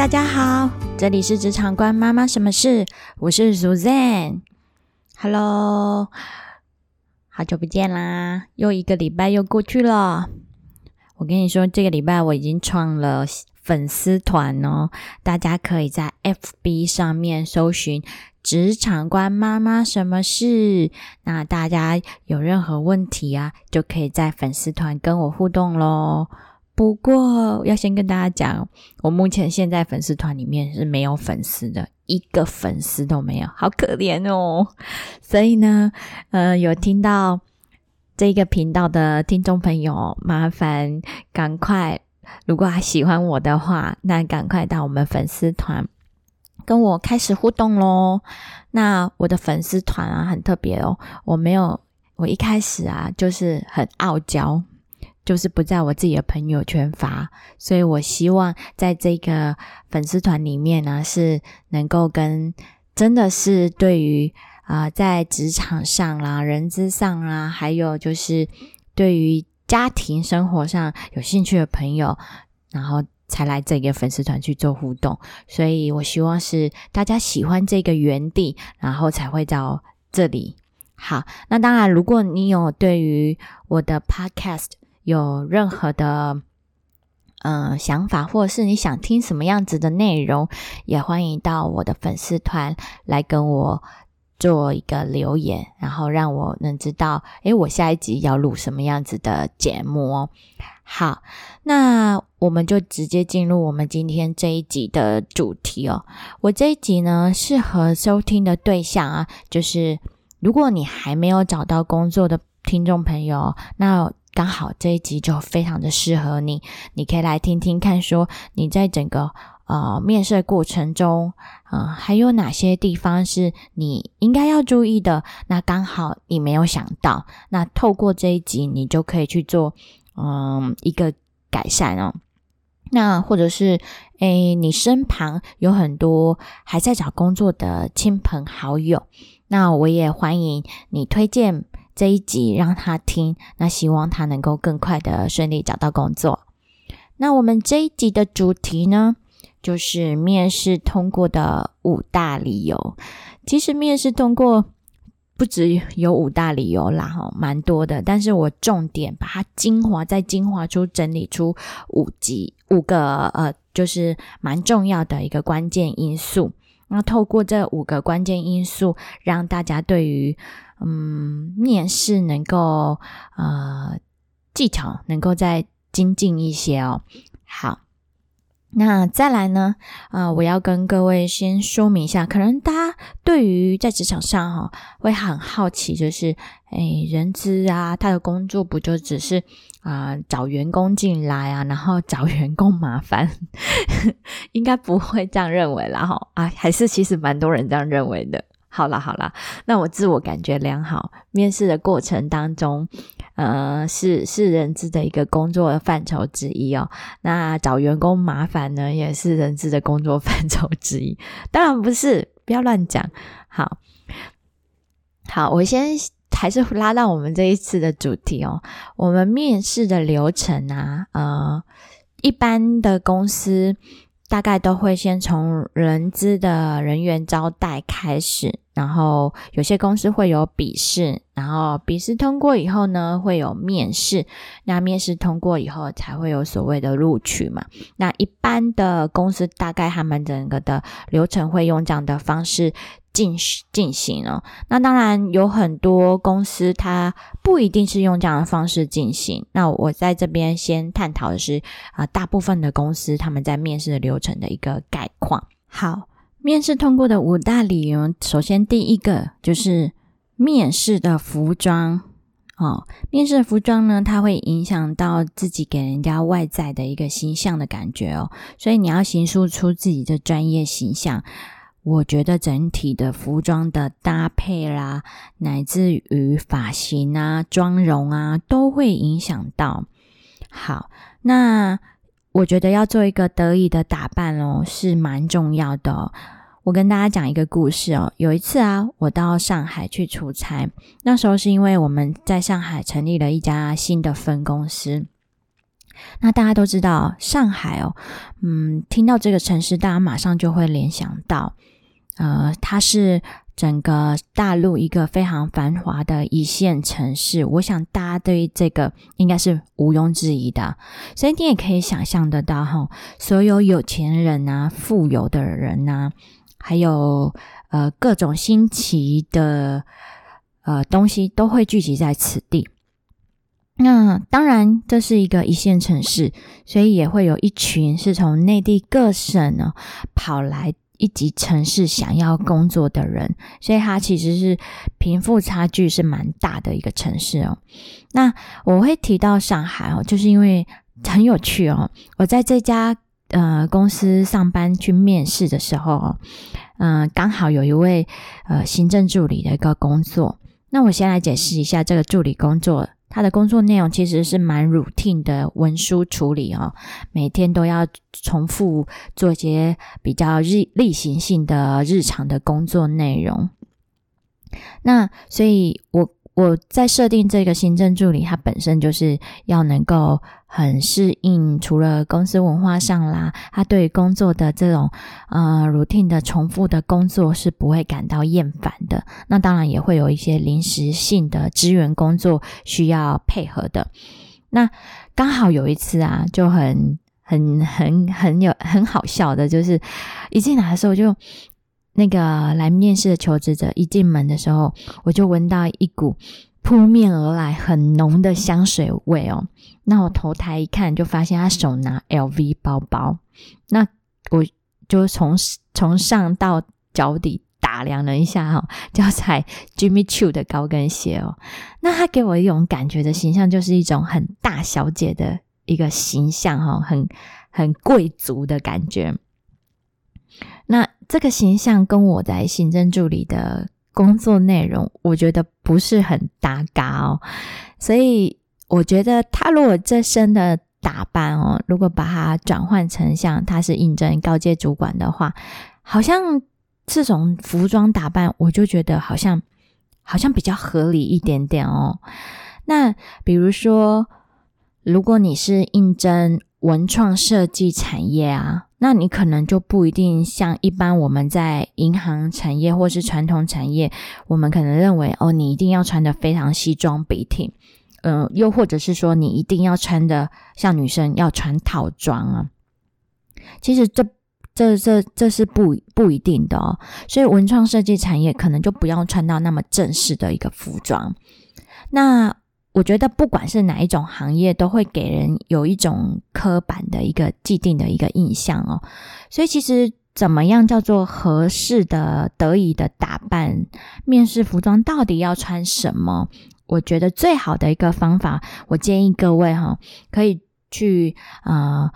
大家好，这里是职场关妈妈什么事？我是 Suzanne。Hello，好久不见啦，又一个礼拜又过去了。我跟你说，这个礼拜我已经创了粉丝团哦，大家可以在 FB 上面搜寻“职场关妈妈什么事”。那大家有任何问题啊，就可以在粉丝团跟我互动喽。不过要先跟大家讲，我目前现在粉丝团里面是没有粉丝的，一个粉丝都没有，好可怜哦。所以呢，呃，有听到这个频道的听众朋友，麻烦赶快，如果还喜欢我的话，那赶快到我们粉丝团跟我开始互动喽。那我的粉丝团啊，很特别哦，我没有，我一开始啊，就是很傲娇。就是不在我自己的朋友圈发，所以我希望在这个粉丝团里面呢，是能够跟真的是对于啊，在职场上啦、人资上啊，还有就是对于家庭生活上有兴趣的朋友，然后才来这个粉丝团去做互动。所以我希望是大家喜欢这个原地，然后才会到这里。好，那当然，如果你有对于我的 Podcast，有任何的嗯想法，或者是你想听什么样子的内容，也欢迎到我的粉丝团来跟我做一个留言，然后让我能知道，诶，我下一集要录什么样子的节目哦。好，那我们就直接进入我们今天这一集的主题哦。我这一集呢，适合收听的对象啊，就是如果你还没有找到工作的听众朋友，那。刚好这一集就非常的适合你，你可以来听听看，说你在整个呃面试过程中，嗯，还有哪些地方是你应该要注意的？那刚好你没有想到，那透过这一集，你就可以去做嗯一个改善哦。那或者是诶，你身旁有很多还在找工作的亲朋好友，那我也欢迎你推荐。这一集让他听，那希望他能够更快的顺利找到工作。那我们这一集的主题呢，就是面试通过的五大理由。其实面试通过不止有五大理由啦，哈，蛮多的。但是我重点把它精华，再精华出整理出五集五个呃，就是蛮重要的一个关键因素。那透过这五个关键因素，让大家对于嗯，面试能够呃技巧能够再精进一些哦。好，那再来呢？啊，我要跟各位先说明一下，可能大家对于在职场上哈会很好奇，就是诶，人资啊，他的工作不就只是啊找员工进来啊，然后找员工麻烦？应该不会这样认为啦，哈啊，还是其实蛮多人这样认为的。好了好了，那我自我感觉良好。面试的过程当中，呃，是是人资的一个工作范畴之一哦。那找员工麻烦呢，也是人资的工作 范畴之一。当然不是，不要乱讲。好，好，我先还是拉到我们这一次的主题哦。我们面试的流程啊，呃，一般的公司。大概都会先从人资的人员招待开始，然后有些公司会有笔试，然后笔试通过以后呢，会有面试，那面试通过以后才会有所谓的录取嘛。那一般的公司大概他们整个的流程会用这样的方式。进进行哦，那当然有很多公司它不一定是用这样的方式进行。那我在这边先探讨的是啊，大部分的公司他们在面试的流程的一个概况。好，面试通过的五大理由，首先第一个就是面试的服装哦，面试的服装呢，它会影响到自己给人家外在的一个形象的感觉哦，所以你要形塑出自己的专业形象。我觉得整体的服装的搭配啦，乃至于发型啊、妆容啊，都会影响到。好，那我觉得要做一个得意的打扮哦，是蛮重要的。我跟大家讲一个故事哦。有一次啊，我到上海去出差，那时候是因为我们在上海成立了一家新的分公司。那大家都知道上海哦，嗯，听到这个城市，大家马上就会联想到，呃，它是整个大陆一个非常繁华的一线城市。我想大家对于这个应该是毋庸置疑的，所以你也可以想象得到哈，所有有钱人啊、富有的人呐，还有呃各种新奇的呃东西都会聚集在此地。那当然，这是一个一线城市，所以也会有一群是从内地各省呢跑来一级城市想要工作的人，所以它其实是贫富差距是蛮大的一个城市哦。那我会提到上海哦，就是因为很有趣哦。我在这家呃公司上班去面试的时候，嗯，刚好有一位呃行政助理的一个工作。那我先来解释一下这个助理工作。他的工作内容其实是蛮 routine 的文书处理哦，每天都要重复做一些比较日例行性的日常的工作内容。那所以，我。我在设定这个行政助理，它本身就是要能够很适应，除了公司文化上啦，他对工作的这种呃 routine 的重复的工作是不会感到厌烦的。那当然也会有一些临时性的支援工作需要配合的。那刚好有一次啊，就很很很很有很好笑的，就是一进来的时候就。那个来面试的求职者一进门的时候，我就闻到一股扑面而来很浓的香水味哦。那我头抬一看，就发现他手拿 LV 包包。那我就从从上到脚底打量了一下哈，就踩 Jimmy Choo 的高跟鞋哦。那他给我一种感觉的形象，就是一种很大小姐的一个形象哈，很很贵族的感觉。那这个形象跟我在行政助理的工作内容，我觉得不是很搭嘎哦。所以我觉得他如果这身的打扮哦，如果把它转换成像他是应征高阶主管的话，好像这种服装打扮，我就觉得好像好像比较合理一点点哦。那比如说，如果你是应征文创设计产业啊。那你可能就不一定像一般我们在银行产业或是传统产业，我们可能认为哦，你一定要穿的非常西装笔挺，嗯，又或者是说你一定要穿的像女生要穿套装啊。其实这这这这是不不一定的哦，所以文创设计产业可能就不要穿到那么正式的一个服装。那我觉得不管是哪一种行业，都会给人有一种刻板的一个既定的一个印象哦。所以其实怎么样叫做合适的、得意的打扮？面试服装到底要穿什么？我觉得最好的一个方法，我建议各位哈，可以去呃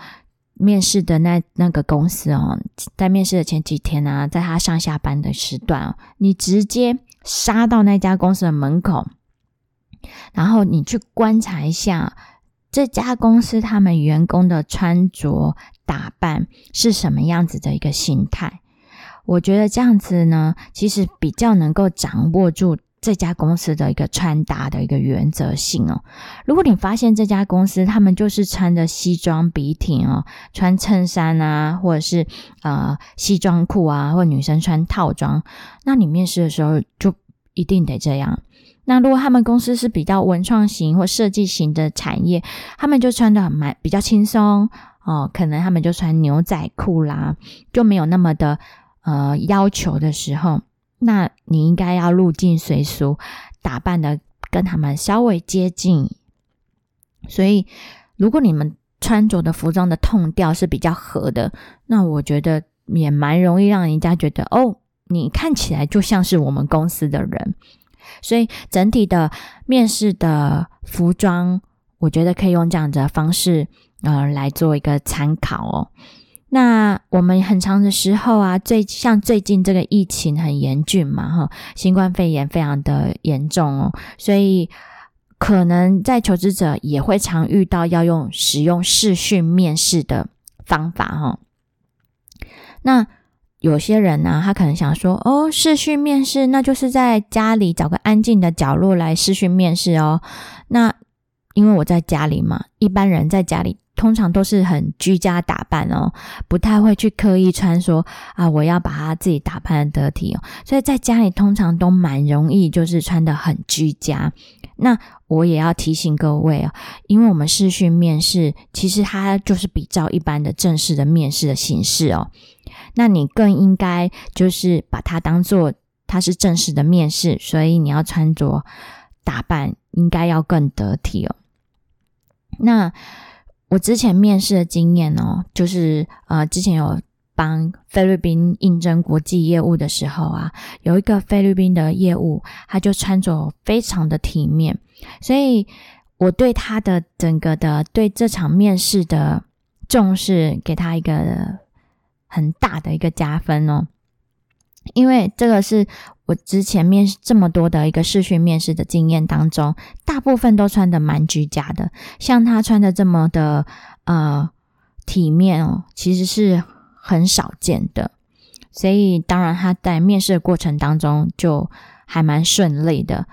面试的那那个公司哦，在面试的前几天呢，在他上下班的时段，你直接杀到那家公司的门口。然后你去观察一下这家公司他们员工的穿着打扮是什么样子的一个心态，我觉得这样子呢，其实比较能够掌握住这家公司的一个穿搭的一个原则性哦。如果你发现这家公司他们就是穿着西装笔挺哦，穿衬衫啊，或者是呃西装裤啊，或女生穿套装，那你面试的时候就一定得这样。那如果他们公司是比较文创型或设计型的产业，他们就穿的很蛮比较轻松哦，可能他们就穿牛仔裤啦，就没有那么的呃要求的时候，那你应该要入境随俗，打扮的跟他们稍微接近。所以，如果你们穿着的服装的痛调是比较合的，那我觉得也蛮容易让人家觉得哦，你看起来就像是我们公司的人。所以整体的面试的服装，我觉得可以用这样的方式，呃，来做一个参考哦。那我们很长的时候啊，最像最近这个疫情很严峻嘛，哈，新冠肺炎非常的严重哦，所以可能在求职者也会常遇到要用使用视讯面试的方法哈。那有些人呢，他可能想说，哦，视讯面试，那就是在家里找个安静的角落来视讯面试哦。那因为我在家里嘛，一般人在家里通常都是很居家打扮哦，不太会去刻意穿说啊，我要把它自己打扮得体哦。所以在家里通常都蛮容易，就是穿的很居家。那我也要提醒各位哦，因为我们视讯面试，其实它就是比较一般的正式的面试的形式哦。那你更应该就是把它当做它是正式的面试，所以你要穿着打扮应该要更得体哦。那我之前面试的经验哦，就是呃，之前有帮菲律宾应征国际业务的时候啊，有一个菲律宾的业务，他就穿着非常的体面，所以我对他的整个的对这场面试的重视，给他一个很大的一个加分哦，因为这个是。我之前面试这么多的一个试训面试的经验当中，大部分都穿的蛮居家的。像他穿的这么的呃体面哦，其实是很少见的。所以当然他在面试的过程当中就还蛮顺利的。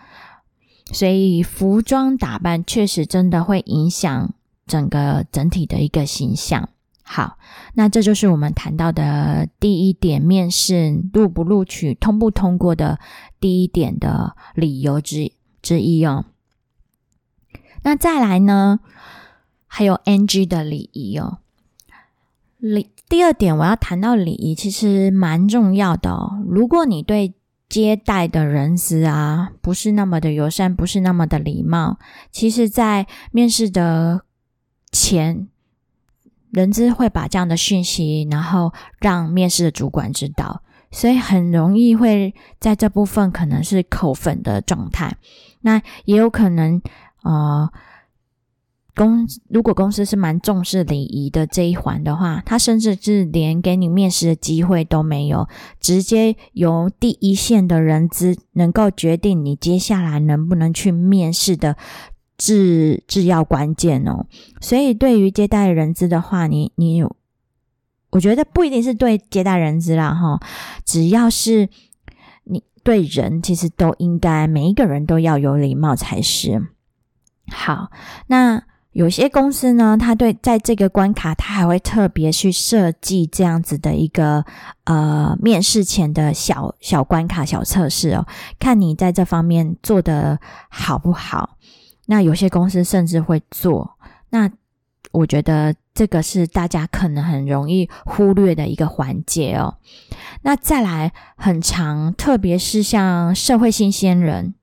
所以服装打扮确实真的会影响整个整体的一个形象。好，那这就是我们谈到的第一点，面试录不录取、通不通过的第一点的理由之之一哦。那再来呢，还有 NG 的礼仪哦。礼第二点，我要谈到礼仪，其实蛮重要的哦。如果你对接待的人资啊，不是那么的友善，不是那么的礼貌，其实，在面试的前。人资会把这样的讯息，然后让面试的主管知道，所以很容易会在这部分可能是扣分的状态。那也有可能，呃，公如果公司是蛮重视礼仪的这一环的话，他甚至是连给你面试的机会都没有，直接由第一线的人资能够决定你接下来能不能去面试的。至至要关键哦，所以对于接待人资的话，你你有，我觉得不一定是对接待人资啦哈，只要是你对人，其实都应该每一个人都要有礼貌才是。好，那有些公司呢，他对在这个关卡，他还会特别去设计这样子的一个呃面试前的小小关卡、小测试哦，看你在这方面做的好不好。那有些公司甚至会做，那我觉得这个是大家可能很容易忽略的一个环节哦。那再来很长，特别是像社会新鲜人，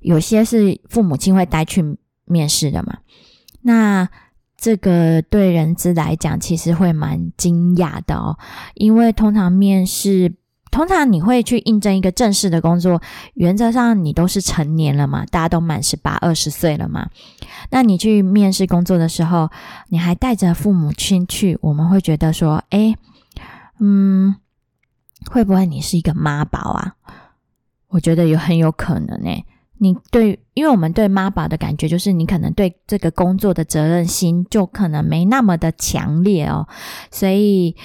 有些是父母亲会带去面试的嘛。那这个对人资来讲，其实会蛮惊讶的哦，因为通常面试。通常你会去应征一个正式的工作，原则上你都是成年了嘛，大家都满十八、二十岁了嘛。那你去面试工作的时候，你还带着父母亲去，我们会觉得说，哎，嗯，会不会你是一个妈宝啊？我觉得有很有可能诶。你对，因为我们对妈宝的感觉就是你可能对这个工作的责任心就可能没那么的强烈哦，所以。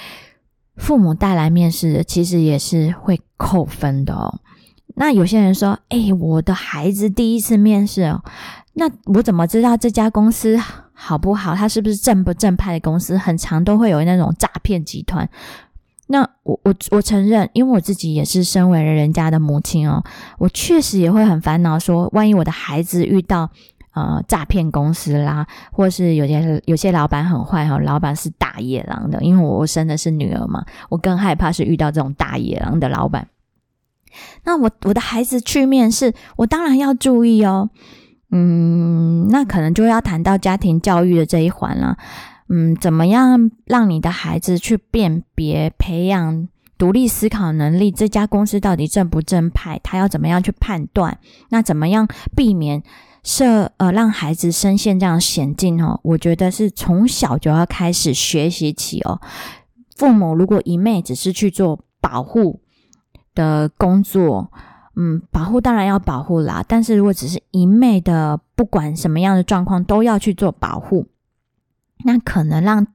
父母带来面试，其实也是会扣分的哦。那有些人说：“哎，我的孩子第一次面试，那我怎么知道这家公司 好不好？他是不是正不正派的公司？很常都会有那种诈骗集团。那我我我承认，因为我自己也是身为人家的母亲哦，我确实也会很烦恼，说万一我的孩子遇到……呃，诈骗公司啦，或是有些有些老板很坏哈，老板是大野狼的。因为我生的是女儿嘛，我更害怕是遇到这种大野狼的老板。那我我的孩子去面试，我当然要注意哦。嗯，那可能就要谈到家庭教育的这一环了。嗯，怎么样让你的孩子去辨别、培养独立思考能力？这家公司到底正不正派？他要怎么样去判断？那怎么样避免？设呃，让孩子深陷这样险境哦，我觉得是从小就要开始学习起哦。父母如果一昧只是去做保护的工作，嗯，保护当然要保护啦，但是如果只是一昧的不管什么样的状况都要去做保护，那可能让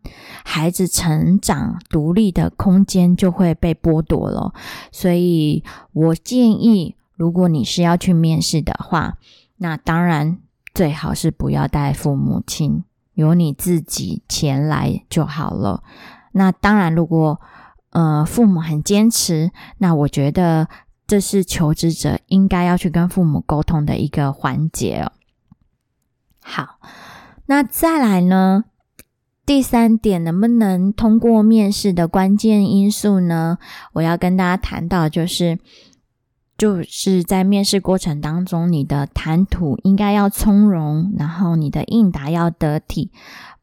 孩子成长独立的空间就会被剥夺了。所以我建议，如果你是要去面试的话，那当然最好是不要带父母亲，由你自己前来就好了。那当然，如果呃父母很坚持，那我觉得这是求职者应该要去跟父母沟通的一个环节哦。好，那再来呢？第三点，能不能通过面试的关键因素呢？我要跟大家谈到，就是就是在面试过程当中，你的谈吐应该要从容，然后你的应答要得体，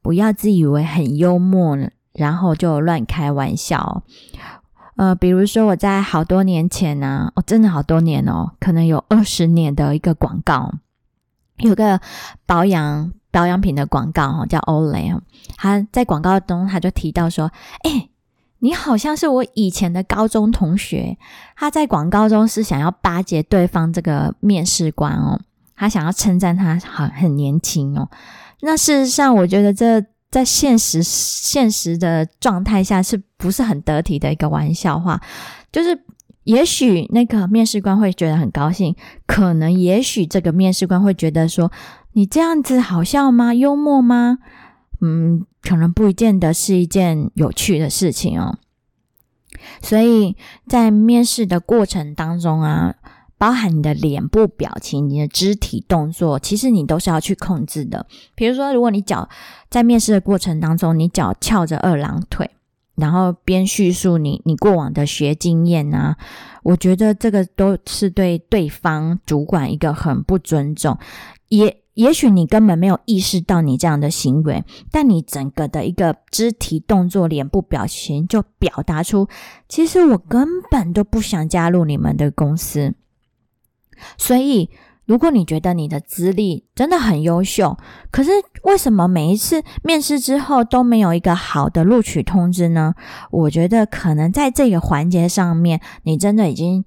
不要自以为很幽默，然后就乱开玩笑。呃，比如说我在好多年前呢，哦，真的好多年哦，可能有二十年的一个广告，有个保养。保养品的广告哈，叫 Olay 他在广告中他就提到说：“哎，你好像是我以前的高中同学。”他在广告中是想要巴结对方这个面试官哦，他想要称赞他很很年轻哦。那事实上，我觉得这在现实现实的状态下是不是很得体的一个玩笑话？就是也许那个面试官会觉得很高兴，可能也许这个面试官会觉得说。你这样子好笑吗？幽默吗？嗯，可能不一见得是一件有趣的事情哦。所以在面试的过程当中啊，包含你的脸部表情、你的肢体动作，其实你都是要去控制的。比如说，如果你脚在面试的过程当中，你脚翘着二郎腿，然后边叙述你你过往的学经验啊，我觉得这个都是对对方主管一个很不尊重，也。也许你根本没有意识到你这样的行为，但你整个的一个肢体动作、脸部表情就表达出，其实我根本都不想加入你们的公司。所以，如果你觉得你的资历真的很优秀，可是为什么每一次面试之后都没有一个好的录取通知呢？我觉得可能在这个环节上面，你真的已经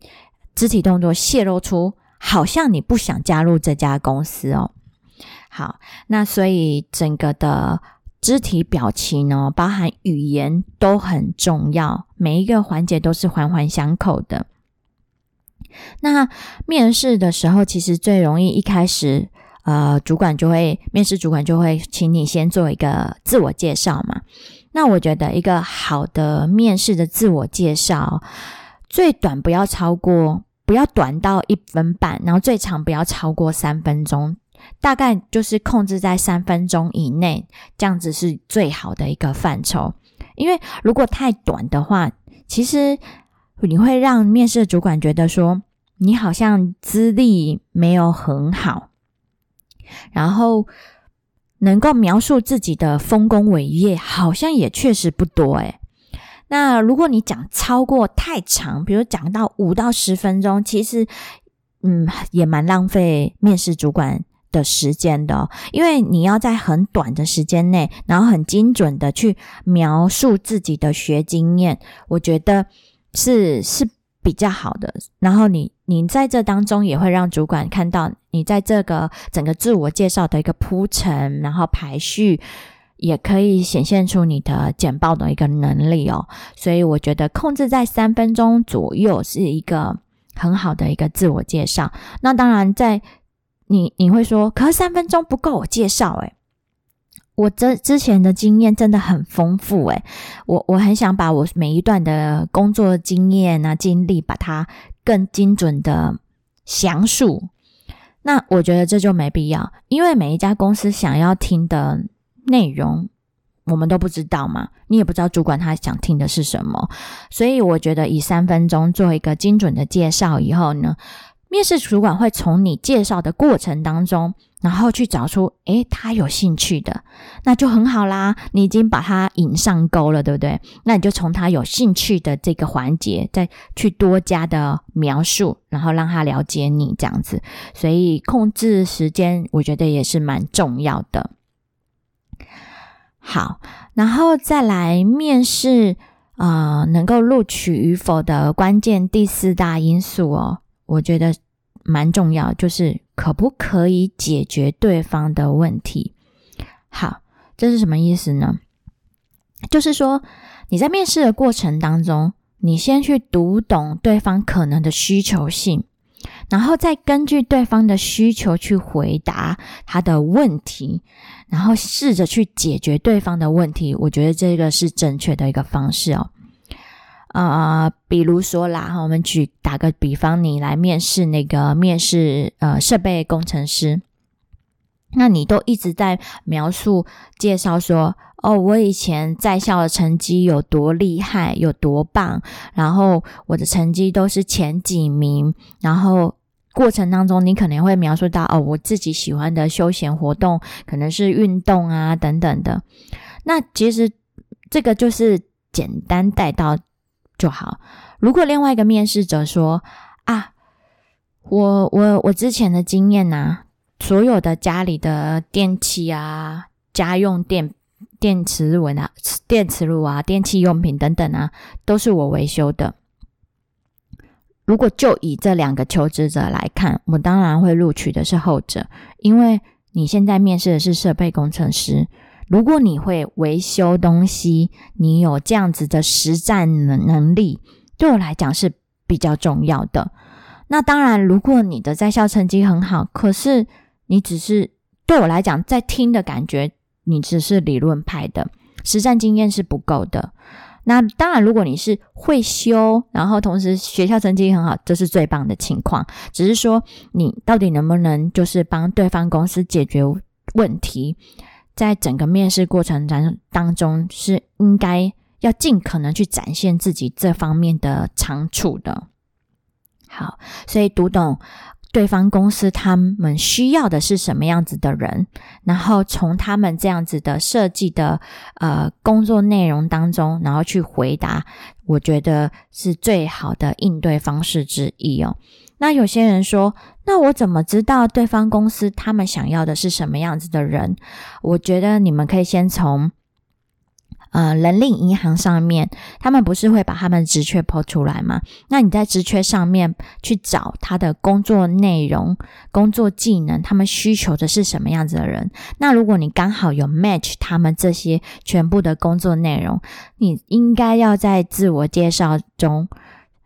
肢体动作泄露出，好像你不想加入这家公司哦。好，那所以整个的肢体表情呢，包含语言都很重要，每一个环节都是环环相扣的。那面试的时候，其实最容易一开始，呃，主管就会面试主管就会请你先做一个自我介绍嘛。那我觉得一个好的面试的自我介绍，最短不要超过，不要短到一分半，然后最长不要超过三分钟。大概就是控制在三分钟以内，这样子是最好的一个范畴。因为如果太短的话，其实你会让面试主管觉得说你好像资历没有很好，然后能够描述自己的丰功伟业好像也确实不多诶。那如果你讲超过太长，比如讲到五到十分钟，其实嗯也蛮浪费面试主管。的时间的，因为你要在很短的时间内，然后很精准的去描述自己的学经验，我觉得是是比较好的。然后你你在这当中也会让主管看到你在这个整个自我介绍的一个铺陈，然后排序，也可以显现出你的简报的一个能力哦。所以我觉得控制在三分钟左右是一个很好的一个自我介绍。那当然在。你你会说，可是三分钟不够我介绍诶，我这之前的经验真的很丰富诶，我我很想把我每一段的工作经验啊经历，把它更精准的详述。那我觉得这就没必要，因为每一家公司想要听的内容，我们都不知道嘛，你也不知道主管他想听的是什么，所以我觉得以三分钟做一个精准的介绍以后呢。面试主管会从你介绍的过程当中，然后去找出，诶，他有兴趣的，那就很好啦。你已经把他引上钩了，对不对？那你就从他有兴趣的这个环节，再去多加的描述，然后让他了解你这样子。所以控制时间，我觉得也是蛮重要的。好，然后再来面试，啊，能够录取与否的关键第四大因素哦。我觉得蛮重要，就是可不可以解决对方的问题？好，这是什么意思呢？就是说你在面试的过程当中，你先去读懂对方可能的需求性，然后再根据对方的需求去回答他的问题。然后试着去解决对方的问题。我觉得这个是正确的一个方式哦。呃，比如说啦，我们举打个比方，你来面试那个面试呃设备工程师，那你都一直在描述介绍说。哦，我以前在校的成绩有多厉害，有多棒，然后我的成绩都是前几名。然后过程当中，你可能会描述到哦，我自己喜欢的休闲活动可能是运动啊等等的。那其实这个就是简单带到就好。如果另外一个面试者说啊，我我我之前的经验呐，所有的家里的电器啊，家用电。电磁炉啊，电磁炉啊，电器用品等等啊，都是我维修的。如果就以这两个求职者来看，我当然会录取的是后者，因为你现在面试的是设备工程师。如果你会维修东西，你有这样子的实战能能力，对我来讲是比较重要的。那当然，如果你的在校成绩很好，可是你只是对我来讲，在听的感觉。你只是理论派的，实战经验是不够的。那当然，如果你是会修，然后同时学校成绩很好，这是最棒的情况。只是说，你到底能不能就是帮对方公司解决问题，在整个面试过程当当中，是应该要尽可能去展现自己这方面的长处的。好，所以读懂。对方公司他们需要的是什么样子的人，然后从他们这样子的设计的呃工作内容当中，然后去回答，我觉得是最好的应对方式之一哦。那有些人说，那我怎么知道对方公司他们想要的是什么样子的人？我觉得你们可以先从。呃，人力银行上面，他们不是会把他们职缺抛出来吗？那你在职缺上面去找他的工作内容、工作技能，他们需求的是什么样子的人？那如果你刚好有 match 他们这些全部的工作内容，你应该要在自我介绍中，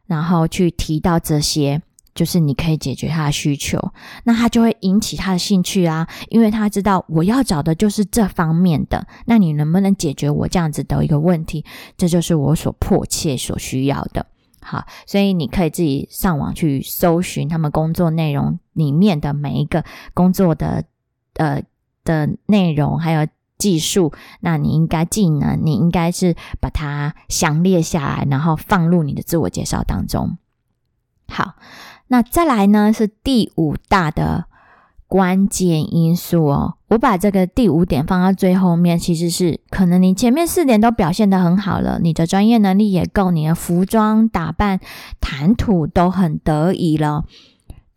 然后去提到这些。就是你可以解决他的需求，那他就会引起他的兴趣啊，因为他知道我要找的就是这方面的。那你能不能解决我这样子的一个问题？这就是我所迫切所需要的。好，所以你可以自己上网去搜寻他们工作内容里面的每一个工作的呃的内容，还有技术。那你应该技能，你应该是把它详列下来，然后放入你的自我介绍当中。好。那再来呢？是第五大的关键因素哦。我把这个第五点放到最后面，其实是可能你前面四点都表现的很好了，你的专业能力也够，你的服装打扮、谈吐都很得意了。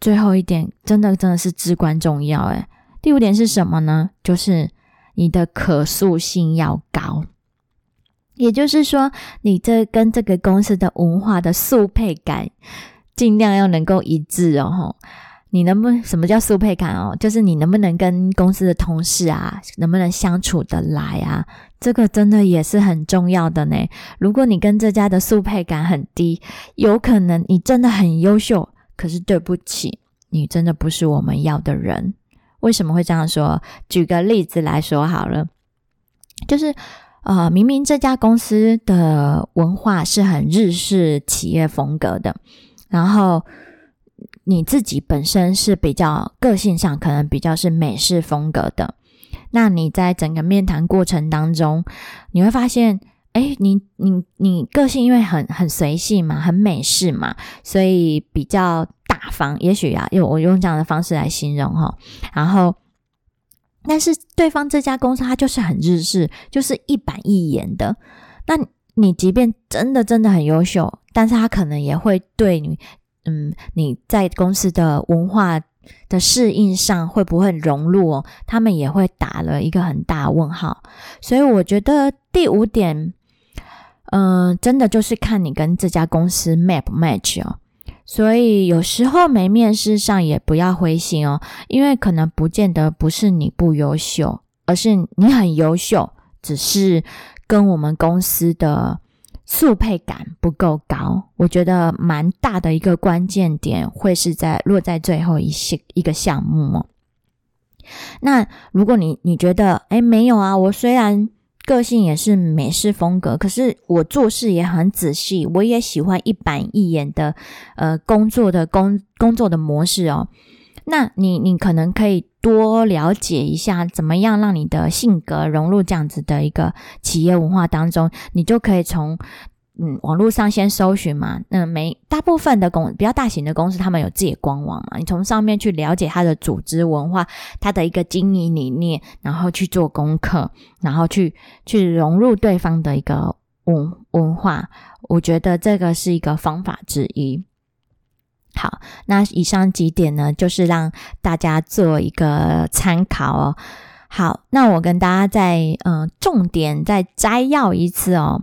最后一点真的真的是至关重要诶第五点是什么呢？就是你的可塑性要高，也就是说，你这跟这个公司的文化的速配感。尽量要能够一致哦，吼！你能不能什么叫速配感哦？就是你能不能跟公司的同事啊，能不能相处得来啊？这个真的也是很重要的呢。如果你跟这家的速配感很低，有可能你真的很优秀，可是对不起，你真的不是我们要的人。为什么会这样说？举个例子来说好了，就是呃，明明这家公司的文化是很日式企业风格的。然后你自己本身是比较个性上可能比较是美式风格的，那你在整个面谈过程当中，你会发现，哎，你你你个性因为很很随性嘛，很美式嘛，所以比较大方。也许啊，用我用这样的方式来形容哈。然后，但是对方这家公司它就是很日式，就是一板一眼的。那你即便真的真的很优秀。但是他可能也会对你，嗯，你在公司的文化的适应上会不会融入哦？他们也会打了一个很大问号。所以我觉得第五点，嗯，真的就是看你跟这家公司 map match 哦。所以有时候没面试上也不要灰心哦，因为可能不见得不是你不优秀，而是你很优秀，只是跟我们公司的。速配感不够高，我觉得蛮大的一个关键点会是在落在最后一些一个项目。那如果你你觉得，哎，没有啊，我虽然个性也是美式风格，可是我做事也很仔细，我也喜欢一板一眼的，呃，工作的工工作的模式哦。那你你可能可以多了解一下，怎么样让你的性格融入这样子的一个企业文化当中，你就可以从。嗯，网络上先搜寻嘛，那每大部分的公比较大型的公司，他们有自己的官网嘛，你从上面去了解它的组织文化，它的一个经营理念，然后去做功课，然后去去融入对方的一个文文化，我觉得这个是一个方法之一。好，那以上几点呢，就是让大家做一个参考哦。好，那我跟大家再嗯重点再摘要一次哦。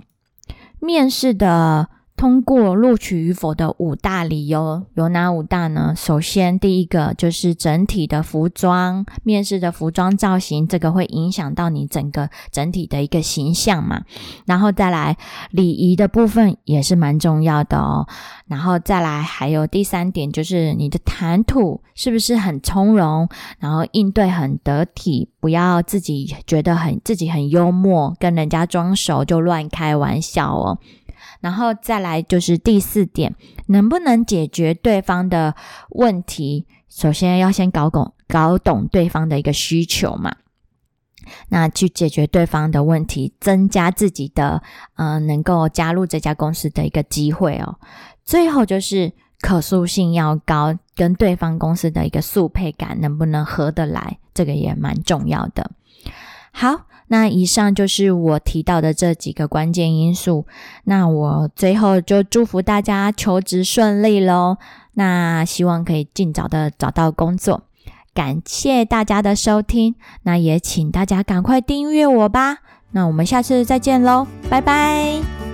面试的通过录取与否的五大理由有哪五大呢？首先，第一个就是整体的服装，面试的服装造型，这个会影响到你整个整体的一个形象嘛。然后再来礼仪的部分也是蛮重要的哦。然后再来还有第三点就是你的谈吐是不是很从容，然后应对很得体，不要自己觉得很自己很幽默，跟人家装熟就乱开玩笑哦。然后再来就是第四点，能不能解决对方的问题？首先要先搞懂搞懂对方的一个需求嘛，那去解决对方的问题，增加自己的呃能够加入这家公司的一个机会哦。最后就是可塑性要高，跟对方公司的一个速配感能不能合得来，这个也蛮重要的。好。那以上就是我提到的这几个关键因素。那我最后就祝福大家求职顺利喽。那希望可以尽早的找到工作。感谢大家的收听。那也请大家赶快订阅我吧。那我们下次再见喽，拜拜。